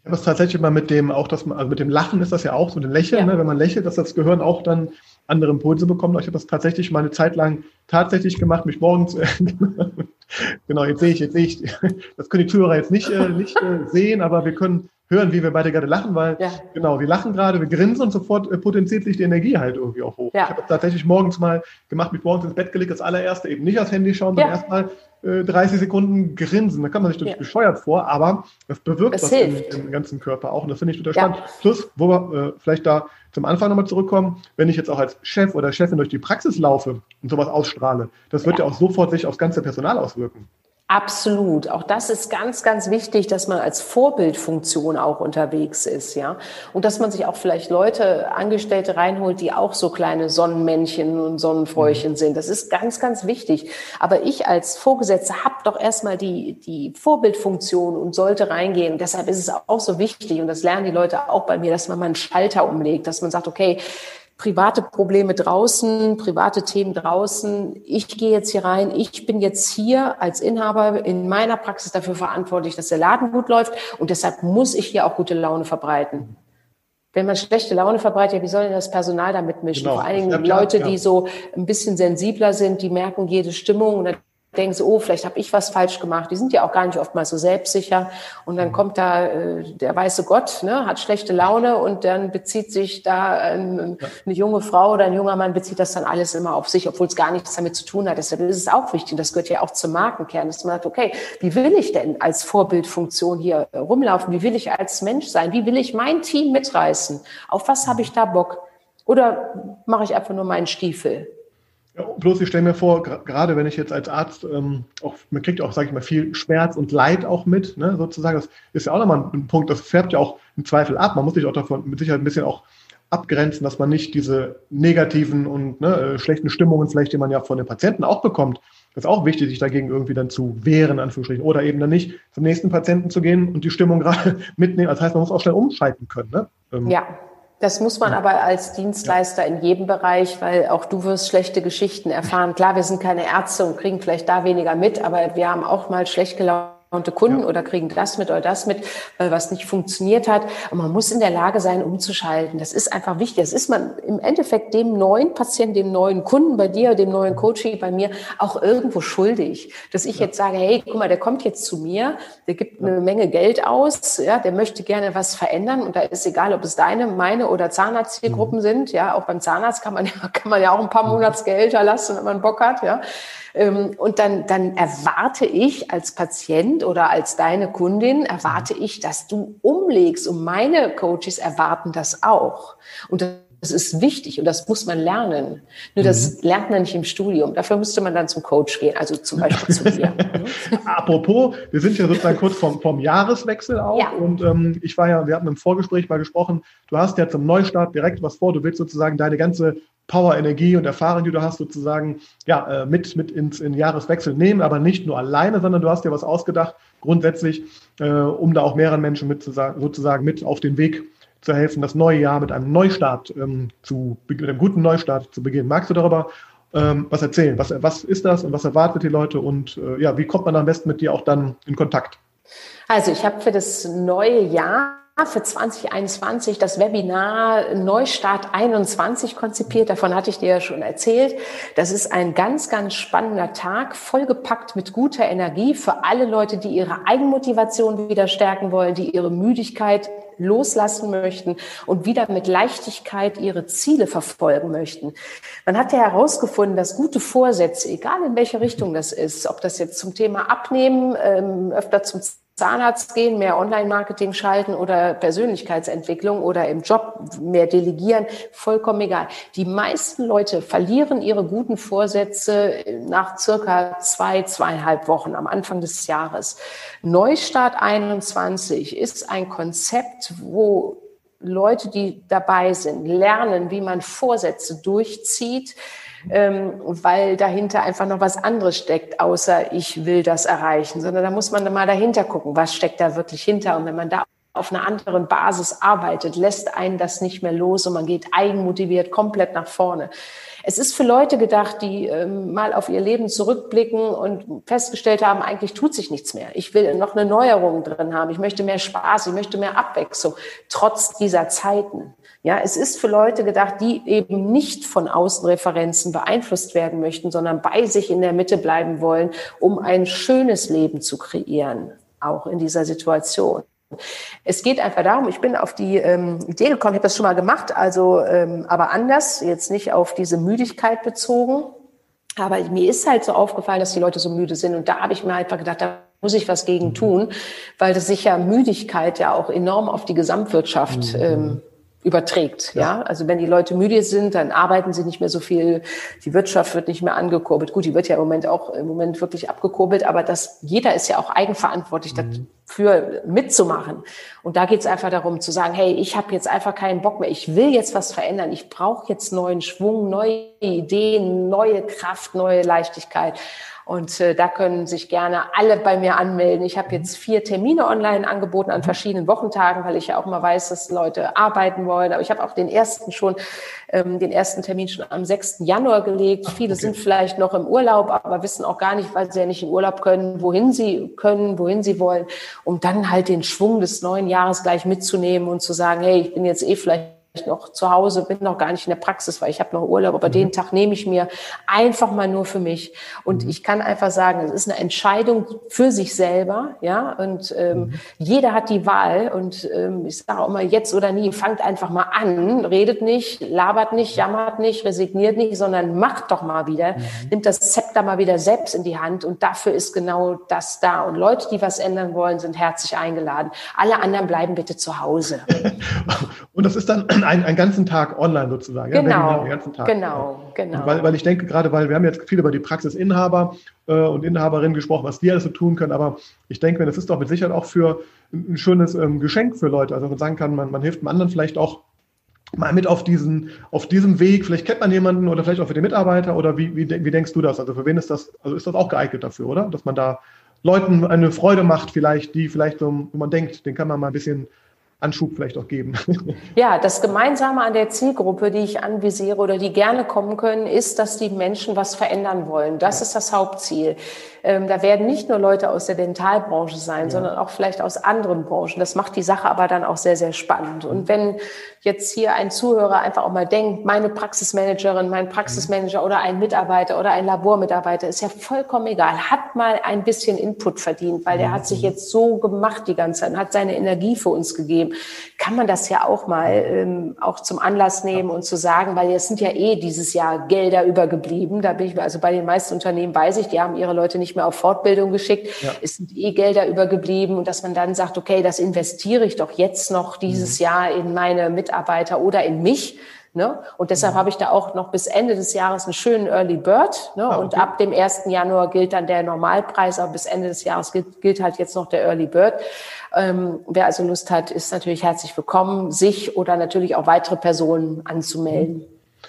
Ich habe es tatsächlich mal mit dem, auch das, also mit dem Lachen ist das ja auch so, ein Lächeln, ja. ne? wenn man lächelt, dass das Gehirn auch dann andere Impulse bekommen. Ich habe das tatsächlich mal eine Zeit lang tatsächlich gemacht, mich morgens, [laughs] genau, jetzt sehe ich, jetzt sehe ich, [laughs] das können die Zuhörer jetzt nicht, äh, nicht äh, sehen, aber wir können hören, wie wir beide gerade lachen, weil ja. genau, wir lachen gerade, wir grinsen und sofort äh, potenziert sich die Energie halt irgendwie auch hoch. Ja. Ich habe das tatsächlich morgens mal gemacht, mich morgens ins Bett gelegt, das allererste eben nicht aufs Handy schauen, sondern ja. erstmal 30 äh, Sekunden grinsen. Da kann man sich natürlich ja. bescheuert vor, aber das bewirkt das was im, im, ganzen Körper auch und das finde ich total ja. spannend. Plus, wo wir äh, vielleicht da zum Anfang nochmal zurückkommen, wenn ich jetzt auch als Chef oder Chefin durch die Praxis laufe und sowas ausstrahle, das wird ja, ja auch sofort sich aufs ganze Personal auswirken. Absolut. Auch das ist ganz, ganz wichtig, dass man als Vorbildfunktion auch unterwegs ist, ja. Und dass man sich auch vielleicht Leute, Angestellte reinholt, die auch so kleine Sonnenmännchen und Sonnenfräuchen mhm. sind. Das ist ganz, ganz wichtig. Aber ich als Vorgesetzte habe doch erstmal die, die Vorbildfunktion und sollte reingehen. Deshalb ist es auch so wichtig, und das lernen die Leute auch bei mir, dass man mal einen Schalter umlegt, dass man sagt, okay, private Probleme draußen, private Themen draußen. Ich gehe jetzt hier rein. Ich bin jetzt hier als Inhaber in meiner Praxis dafür verantwortlich, dass der Laden gut läuft. Und deshalb muss ich hier auch gute Laune verbreiten. Wenn man schlechte Laune verbreitet, wie soll denn das Personal damit mischen? Genau. Vor allen Dingen Leute, die so ein bisschen sensibler sind, die merken jede Stimmung und denken so, oh, vielleicht habe ich was falsch gemacht. Die sind ja auch gar nicht oftmals so selbstsicher. Und dann mhm. kommt da äh, der weiße Gott, ne, hat schlechte Laune und dann bezieht sich da ähm, eine junge Frau oder ein junger Mann bezieht das dann alles immer auf sich, obwohl es gar nichts damit zu tun hat. Deshalb ist es auch wichtig, das gehört ja auch zum Markenkern, dass man sagt, okay, wie will ich denn als Vorbildfunktion hier rumlaufen? Wie will ich als Mensch sein? Wie will ich mein Team mitreißen? Auf was habe ich da Bock? Oder mache ich einfach nur meinen Stiefel? Ja, bloß ich stelle mir vor, gerade wenn ich jetzt als Arzt ähm, auch, man kriegt auch, sage ich mal, viel Schmerz und Leid auch mit, ne, sozusagen. Das ist ja auch nochmal ein Punkt, das färbt ja auch im Zweifel ab. Man muss sich auch davon mit Sicherheit ein bisschen auch abgrenzen, dass man nicht diese negativen und ne, äh, schlechten Stimmungen vielleicht, die man ja von den Patienten auch bekommt, das ist auch wichtig, sich dagegen irgendwie dann zu wehren, Anführungsstrichen, oder eben dann nicht zum nächsten Patienten zu gehen und die Stimmung [laughs] gerade mitnehmen. Das heißt, man muss auch schnell umschalten können. Ne? Ähm, ja, das muss man aber als Dienstleister in jedem Bereich, weil auch du wirst schlechte Geschichten erfahren. Klar, wir sind keine Ärzte und kriegen vielleicht da weniger mit, aber wir haben auch mal schlecht gelaufen Kunden ja. oder kriegen das mit oder das mit, weil was nicht funktioniert hat. Und man muss in der Lage sein, umzuschalten. Das ist einfach wichtig. Das ist man im Endeffekt dem neuen Patienten, dem neuen Kunden bei dir, dem neuen Coaching bei mir auch irgendwo schuldig. Dass ich ja. jetzt sage, hey, guck mal, der kommt jetzt zu mir, der gibt eine Menge Geld aus, ja, der möchte gerne was verändern und da ist egal, ob es deine, meine oder Zahnarztzielgruppen mhm. sind. Ja, auch beim Zahnarzt kann man ja, [laughs] kann man ja auch ein paar mhm. Monatsgehälter lassen, wenn man Bock hat, ja. Ähm, und dann, dann erwarte ich als Patient oder als deine Kundin, erwarte ich, dass du umlegst. Und meine Coaches erwarten das auch. Und das ist wichtig und das muss man lernen. Nur das mhm. lernt man nicht im Studium. Dafür müsste man dann zum Coach gehen, also zum Beispiel zu dir. [laughs] Apropos, wir sind ja sozusagen kurz vom, vom Jahreswechsel auch. Ja. Und ähm, ich war ja, wir hatten im Vorgespräch mal gesprochen, du hast ja zum Neustart direkt was vor. Du willst sozusagen deine ganze Power, Energie und Erfahrung, die du hast, sozusagen ja, äh, mit, mit ins in Jahreswechsel nehmen, aber nicht nur alleine, sondern du hast dir was ausgedacht, grundsätzlich, äh, um da auch mehreren Menschen mit sozusagen mit auf den Weg zu helfen, das neue Jahr mit einem Neustart ähm, zu, mit einem guten Neustart zu beginnen. Magst du darüber ähm, was erzählen? Was, was ist das und was erwartet die Leute und äh, ja, wie kommt man am besten mit dir auch dann in Kontakt? Also ich habe für das neue Jahr für 2021 das Webinar Neustart 21 konzipiert. Davon hatte ich dir ja schon erzählt. Das ist ein ganz, ganz spannender Tag, vollgepackt mit guter Energie für alle Leute, die ihre Eigenmotivation wieder stärken wollen, die ihre Müdigkeit loslassen möchten und wieder mit Leichtigkeit ihre Ziele verfolgen möchten. Man hat ja herausgefunden, dass gute Vorsätze, egal in welche Richtung das ist, ob das jetzt zum Thema Abnehmen, ähm, öfter zum Zahnarzt gehen, mehr Online-Marketing schalten oder Persönlichkeitsentwicklung oder im Job mehr delegieren, vollkommen egal. Die meisten Leute verlieren ihre guten Vorsätze nach circa zwei, zweieinhalb Wochen am Anfang des Jahres. Neustart 21 ist ein Konzept, wo Leute, die dabei sind, lernen, wie man Vorsätze durchzieht, ähm, weil dahinter einfach noch was anderes steckt, außer ich will das erreichen, sondern da muss man mal dahinter gucken, was steckt da wirklich hinter. Und wenn man da auf einer anderen Basis arbeitet, lässt einen das nicht mehr los und man geht eigenmotiviert komplett nach vorne. Es ist für Leute gedacht, die ähm, mal auf ihr Leben zurückblicken und festgestellt haben, eigentlich tut sich nichts mehr. Ich will noch eine Neuerung drin haben. Ich möchte mehr Spaß. Ich möchte mehr Abwechslung, trotz dieser Zeiten. Ja, es ist für Leute gedacht, die eben nicht von Außenreferenzen beeinflusst werden möchten, sondern bei sich in der Mitte bleiben wollen, um ein schönes Leben zu kreieren, auch in dieser Situation. Es geht einfach darum, ich bin auf die ähm, Idee gekommen, ich habe das schon mal gemacht, also ähm, aber anders, jetzt nicht auf diese Müdigkeit bezogen. Aber mir ist halt so aufgefallen, dass die Leute so müde sind. Und da habe ich mir einfach gedacht, da muss ich was gegen tun, weil das sich ja Müdigkeit ja auch enorm auf die Gesamtwirtschaft mhm. ähm, überträgt. Ja. ja. also wenn die Leute müde sind, dann arbeiten sie nicht mehr so viel. Die Wirtschaft wird nicht mehr angekurbelt. Gut, die wird ja im Moment auch im Moment wirklich abgekurbelt, aber das jeder ist ja auch eigenverantwortlich mhm. dafür mitzumachen. Und da geht es einfach darum zu sagen, hey, ich habe jetzt einfach keinen Bock mehr. Ich will jetzt was verändern. Ich brauche jetzt neuen Schwung, neue Ideen, neue Kraft, neue Leichtigkeit. Und äh, da können sich gerne alle bei mir anmelden. Ich habe jetzt vier Termine online angeboten an verschiedenen Wochentagen, weil ich ja auch mal weiß, dass Leute arbeiten wollen. Aber ich habe auch den ersten schon, ähm, den ersten Termin schon am 6. Januar gelegt. Viele okay. sind vielleicht noch im Urlaub, aber wissen auch gar nicht, weil sie ja nicht in Urlaub können, wohin sie können, wohin sie wollen, um dann halt den Schwung des neuen Jahres gleich mitzunehmen und zu sagen, hey, ich bin jetzt eh vielleicht noch zu Hause, bin noch gar nicht in der Praxis, weil ich habe noch Urlaub, aber mhm. den Tag nehme ich mir einfach mal nur für mich. Und mhm. ich kann einfach sagen, es ist eine Entscheidung für sich selber, ja. Und ähm, mhm. jeder hat die Wahl. Und ähm, ich sage auch immer, jetzt oder nie, fangt einfach mal an, redet nicht, labert nicht, jammert nicht, resigniert nicht, sondern macht doch mal wieder, mhm. nimmt das Zepter mal wieder selbst in die Hand. Und dafür ist genau das da. Und Leute, die was ändern wollen, sind herzlich eingeladen. Alle anderen bleiben bitte zu Hause. [laughs] Und das ist dann einen, einen ganzen Tag online sozusagen. Genau, ja, ganzen Tag. genau, genau. Weil, weil ich denke gerade, weil wir haben jetzt viel über die Praxisinhaber äh, und Inhaberinnen gesprochen, was die alles so tun können, aber ich denke, das ist doch mit Sicherheit auch für ein schönes ähm, Geschenk für Leute. Also man sagen kann, man, man hilft dem anderen vielleicht auch mal mit auf diesen, auf diesem Weg. Vielleicht kennt man jemanden oder vielleicht auch für den Mitarbeiter oder wie, wie, wie denkst du das? Also für wen ist das, also ist das auch geeignet dafür, oder? Dass man da Leuten eine Freude macht, vielleicht, die vielleicht so, wo man denkt, den kann man mal ein bisschen Anschub vielleicht auch geben. [laughs] Ja, das Gemeinsame an der Zielgruppe, die ich anvisiere oder die gerne kommen können, ist, dass die Menschen was verändern wollen. Das ist das Hauptziel. Ähm, da werden nicht nur Leute aus der Dentalbranche sein, ja. sondern auch vielleicht aus anderen Branchen. Das macht die Sache aber dann auch sehr, sehr spannend. Und wenn jetzt hier ein Zuhörer einfach auch mal denkt, meine Praxismanagerin, mein Praxismanager oder ein Mitarbeiter oder ein Labormitarbeiter, ist ja vollkommen egal, hat mal ein bisschen Input verdient, weil der hat sich jetzt so gemacht die ganze Zeit, hat seine Energie für uns gegeben geben, kann man das ja auch mal ähm, auch zum Anlass nehmen und zu sagen, weil es sind ja eh dieses Jahr Gelder übergeblieben. Da bin ich also bei den meisten Unternehmen weiß ich, die haben ihre Leute nicht mehr auf Fortbildung geschickt. Ja. Es sind eh Gelder übergeblieben und dass man dann sagt, okay, das investiere ich doch jetzt noch dieses mhm. Jahr in meine Mitarbeiter oder in mich Ne? Und deshalb mhm. habe ich da auch noch bis Ende des Jahres einen schönen Early Bird. Ne? Ah, okay. Und ab dem 1. Januar gilt dann der Normalpreis, aber bis Ende des Jahres gilt, gilt halt jetzt noch der Early Bird. Ähm, wer also Lust hat, ist natürlich herzlich willkommen, sich oder natürlich auch weitere Personen anzumelden.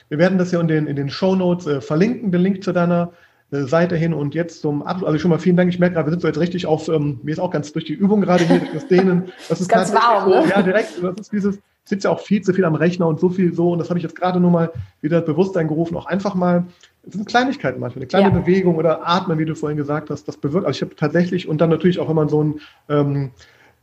Wir werden das ja in den, in den Show Notes äh, verlinken, den Link zu deiner äh, Seite hin und jetzt zum Abschluss. Also schon mal vielen Dank. Ich merke gerade, wir sind so jetzt richtig auf, ähm, mir ist auch ganz durch die Übung gerade hier, das Dehnen. Das [laughs] ist ganz warm, ne? Ja, direkt. Das ist dieses, sitze ja auch viel zu viel am Rechner und so viel so. Und das habe ich jetzt gerade nur mal wieder Bewusstsein gerufen. Auch einfach mal, das sind Kleinigkeiten manchmal, eine kleine ja. Bewegung oder Atmen, wie du vorhin gesagt hast, das bewirkt. Also ich habe tatsächlich, und dann natürlich auch, wenn man so ein ähm,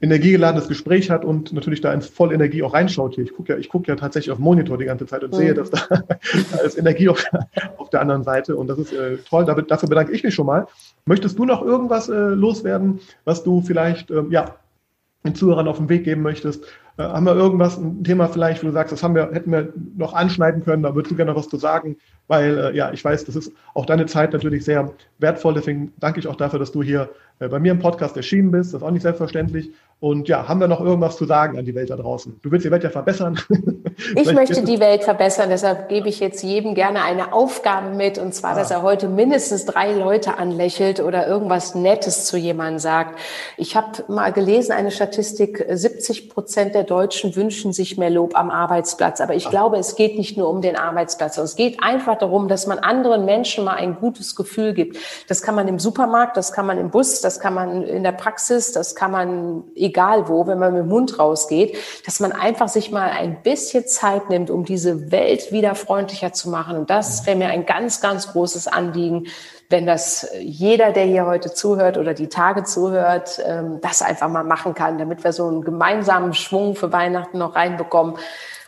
energiegeladenes Gespräch hat und natürlich da in Vollenergie auch reinschaut hier. Ich gucke ja, ich gucke ja tatsächlich auf Monitor die ganze Zeit und mhm. sehe, dass da, [laughs] da ist Energie auf, auf, der anderen Seite und das ist äh, toll. Dafür, dafür bedanke ich mich schon mal. Möchtest du noch irgendwas äh, loswerden, was du vielleicht ähm, ja, den Zuhörern auf den Weg geben möchtest? Äh, haben wir irgendwas, ein Thema vielleicht, wo du sagst, das haben wir, hätten wir noch anschneiden können, da würdest du gerne was zu sagen, weil äh, ja, ich weiß, das ist auch deine Zeit natürlich sehr wertvoll. Deswegen danke ich auch dafür, dass du hier äh, bei mir im Podcast erschienen bist. Das ist auch nicht selbstverständlich. Und ja, haben wir noch irgendwas zu sagen an die Welt da draußen? Du willst die Welt ja verbessern. [laughs] ich möchte die Welt verbessern, deshalb gebe ich jetzt jedem gerne eine Aufgabe mit, und zwar, ah. dass er heute mindestens drei Leute anlächelt oder irgendwas Nettes zu jemandem sagt. Ich habe mal gelesen, eine Statistik, 70 Prozent der Deutschen wünschen sich mehr Lob am Arbeitsplatz. Aber ich Ach. glaube, es geht nicht nur um den Arbeitsplatz. Es geht einfach darum, dass man anderen Menschen mal ein gutes Gefühl gibt. Das kann man im Supermarkt, das kann man im Bus, das kann man in der Praxis, das kann man egal wo, wenn man mit dem Hund rausgeht, dass man einfach sich mal ein bisschen Zeit nimmt, um diese Welt wieder freundlicher zu machen. Und das wäre mir ein ganz, ganz großes Anliegen, wenn das jeder, der hier heute zuhört oder die Tage zuhört, ähm, das einfach mal machen kann, damit wir so einen gemeinsamen Schwung für Weihnachten noch reinbekommen,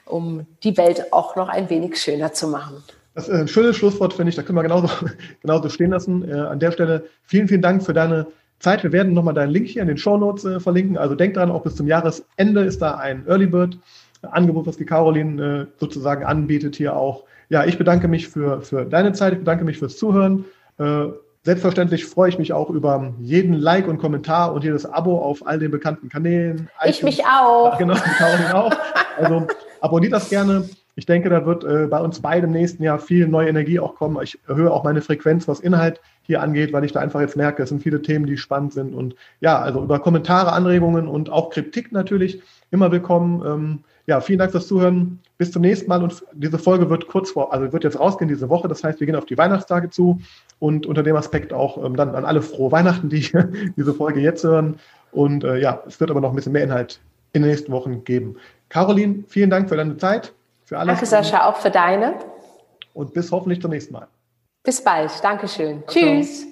um die Welt auch noch ein wenig schöner zu machen. Das ist ein schönes Schlusswort, finde ich. Da können wir genauso, [laughs] genauso stehen lassen. Äh, an der Stelle vielen, vielen Dank für deine Zeit. Wir werden nochmal deinen Link hier in den Show Notes äh, verlinken. Also denk dran, auch bis zum Jahresende ist da ein Early Bird Angebot, was die Caroline äh, sozusagen anbietet hier auch. Ja, ich bedanke mich für, für deine Zeit. Ich bedanke mich fürs Zuhören. Äh, selbstverständlich freue ich mich auch über jeden Like und Kommentar und jedes Abo auf all den bekannten Kanälen. Ich mich auch. Ach, genau, Caroline auch. Also abonniert das gerne. Ich denke, da wird äh, bei uns beiden im nächsten Jahr viel neue Energie auch kommen. Ich erhöhe auch meine Frequenz, was Inhalt hier angeht, weil ich da einfach jetzt merke, es sind viele Themen, die spannend sind. Und ja, also über Kommentare, Anregungen und auch Kritik natürlich immer willkommen. Ähm, ja, vielen Dank fürs Zuhören. Bis zum nächsten Mal. Und diese Folge wird kurz vor, also wird jetzt rausgehen diese Woche. Das heißt, wir gehen auf die Weihnachtstage zu und unter dem Aspekt auch ähm, dann an alle frohe Weihnachten, die [laughs] diese Folge jetzt hören. Und äh, ja, es wird aber noch ein bisschen mehr Inhalt in den nächsten Wochen geben. Caroline, vielen Dank für deine Zeit. Für alles. Danke, Sascha, auch für deine. Und bis hoffentlich zum nächsten Mal. Bis bald. Dankeschön. Ciao. Tschüss.